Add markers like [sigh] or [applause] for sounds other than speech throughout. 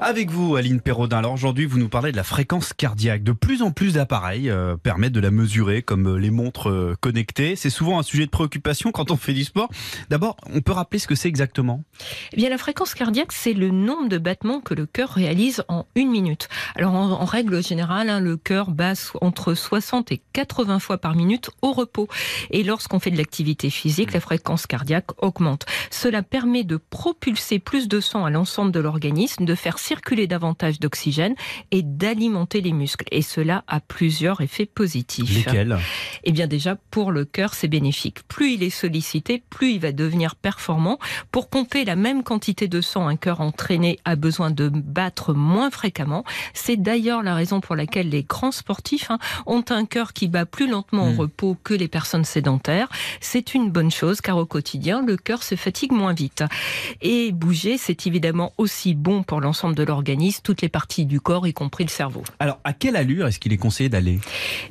Avec vous, Aline Perraudin. Alors aujourd'hui, vous nous parlez de la fréquence cardiaque. De plus en plus d'appareils euh, permettent de la mesurer, comme euh, les montres euh, connectées. C'est souvent un sujet de préoccupation quand on fait du sport. D'abord, on peut rappeler ce que c'est exactement? Eh bien, la fréquence cardiaque, c'est le nombre de battements que le cœur réalise en une minute. Alors, en, en règle générale, hein, le cœur bat entre 60 et 80 fois par minute au repos. Et lorsqu'on fait de l'activité physique, la fréquence cardiaque augmente. Cela permet de propulser plus de sang à l'ensemble de l'organisme, de faire circuler davantage d'oxygène et d'alimenter les muscles. Et cela a plusieurs effets positifs. Lesquels? Eh bien déjà, pour le cœur, c'est bénéfique. Plus il est sollicité, plus il va devenir performant. Pour pomper la même quantité de sang, un cœur entraîné a besoin de battre moins fréquemment. C'est d'ailleurs la raison pour laquelle les grands sportifs hein, ont un cœur qui bat plus lentement au repos que les personnes sédentaires. C'est une bonne chose car au quotidien, le cœur se fatigue moins vite. Et bouger, c'est évidemment aussi bon pour l'ensemble de l'organisme, toutes les parties du corps, y compris le cerveau. Alors, à quelle allure est-ce qu'il est conseillé d'aller?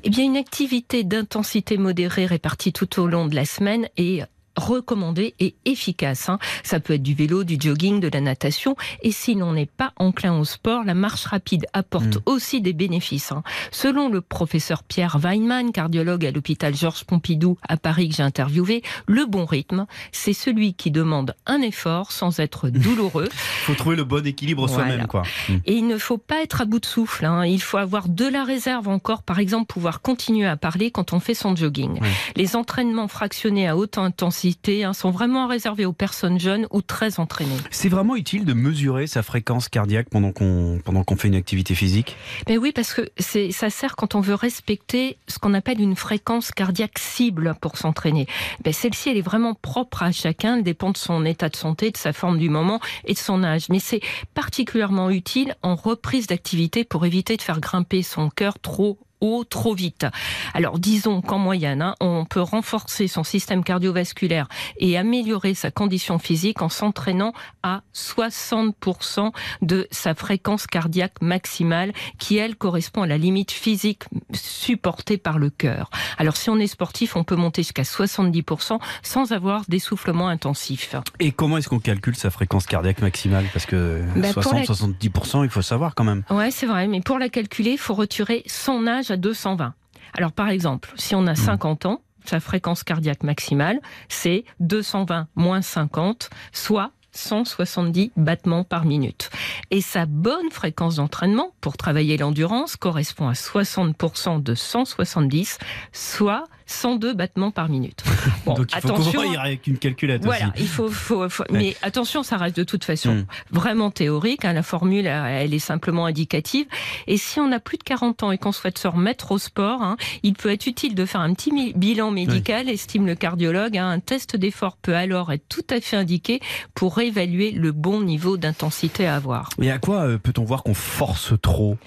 Eh bien, une activité d'intensité modérée répartie tout au long de la semaine est recommandée et efficace. hein. Ça peut être du vélo, du jogging, de la natation. Et si l'on n'est pas enclin au sport, la marche rapide apporte Mm. aussi des bénéfices. hein. Selon le professeur Pierre Weinmann, cardiologue à l'hôpital Georges Pompidou à Paris que j'ai interviewé, le bon rythme, c'est celui qui demande un effort sans être [laughs] douloureux. faut trouver le bon équilibre Voilà. soi-même, quoi. Mm. Et il ne faut pas être à bout de souffle. hein. Il faut avoir de la réserve encore. Par exemple, pouvoir continuer à parler quand on fait son jogging. Les entraînements fractionnés à haute intensité hein, sont vraiment réservés aux personnes jeunes ou très entraînées. C'est vraiment utile de mesurer sa fréquence cardiaque pendant qu'on pendant qu'on fait une activité physique? Mais oui, parce que c'est, ça sert quand on veut respecter ce qu'on appelle une fréquence cardiaque cible pour s'entraîner. Ben, celle-ci, elle est vraiment propre à chacun, elle dépend de son état de santé, de sa forme du moment et de son âge. Mais c'est particulièrement utile en reprise d'activité pour éviter de faire grimper son cœur trop haut trop vite. Alors disons qu'en moyenne, hein, on peut renforcer son système cardiovasculaire et améliorer sa condition physique en s'entraînant à 60% de sa fréquence cardiaque maximale qui, elle, correspond à la limite physique supportée par le cœur. Alors si on est sportif, on peut monter jusqu'à 70% sans avoir d'essoufflement intensif. Et comment est-ce qu'on calcule sa fréquence cardiaque maximale? Parce que Bah, pour la- 60-70%, il faut savoir quand même. Ouais, c'est vrai, mais pour la calculer, il faut retirer son âge à 220. Alors par exemple, si on a 50 ans, sa fréquence cardiaque maximale, c'est 220 moins 50, soit 170 battements par minute. Et sa bonne fréquence d'entraînement pour travailler l'endurance correspond à 60% de 170, soit 102 battements par minute. [laughs] Bon, Donc il faut attention. courir avec une calculette Voilà, aussi. il faut, faut- faut- mais attention, ça reste de toute façon Mm. vraiment théorique. hein, la formule, elle est simplement indicative. Et si on a plus de 40 ans et qu'on souhaite se remettre au sport, hein, il peut être utile de faire un petit bilan médical, estime le cardiologue. hein. un test d'effort peut alors être tout à fait indiqué pour évaluer le bon niveau d'intensité à avoir. Et à quoi euh, peut-on voir qu'on force trop?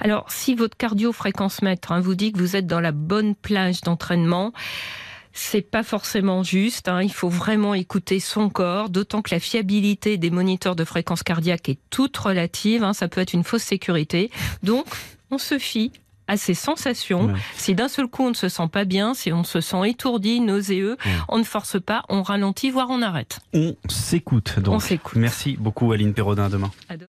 Alors, si votre cardio-fréquence mètre hein, vous dit que vous êtes dans la bonne plage d'entraînement, c'est pas forcément juste. hein. Il faut vraiment écouter son corps, d'autant que la fiabilité des moniteurs de fréquence cardiaque est toute relative. hein. Ça peut être une fausse sécurité. Donc, on se fie à ses sensations. Ouais. Si d'un seul coup on ne se sent pas bien, si on se sent étourdi, nauséeux, Ouais. on ne force pas, on ralentit, voire on arrête. On s'écoute donc. On s'écoute. Merci beaucoup Aline Perraudin, à demain. À demain.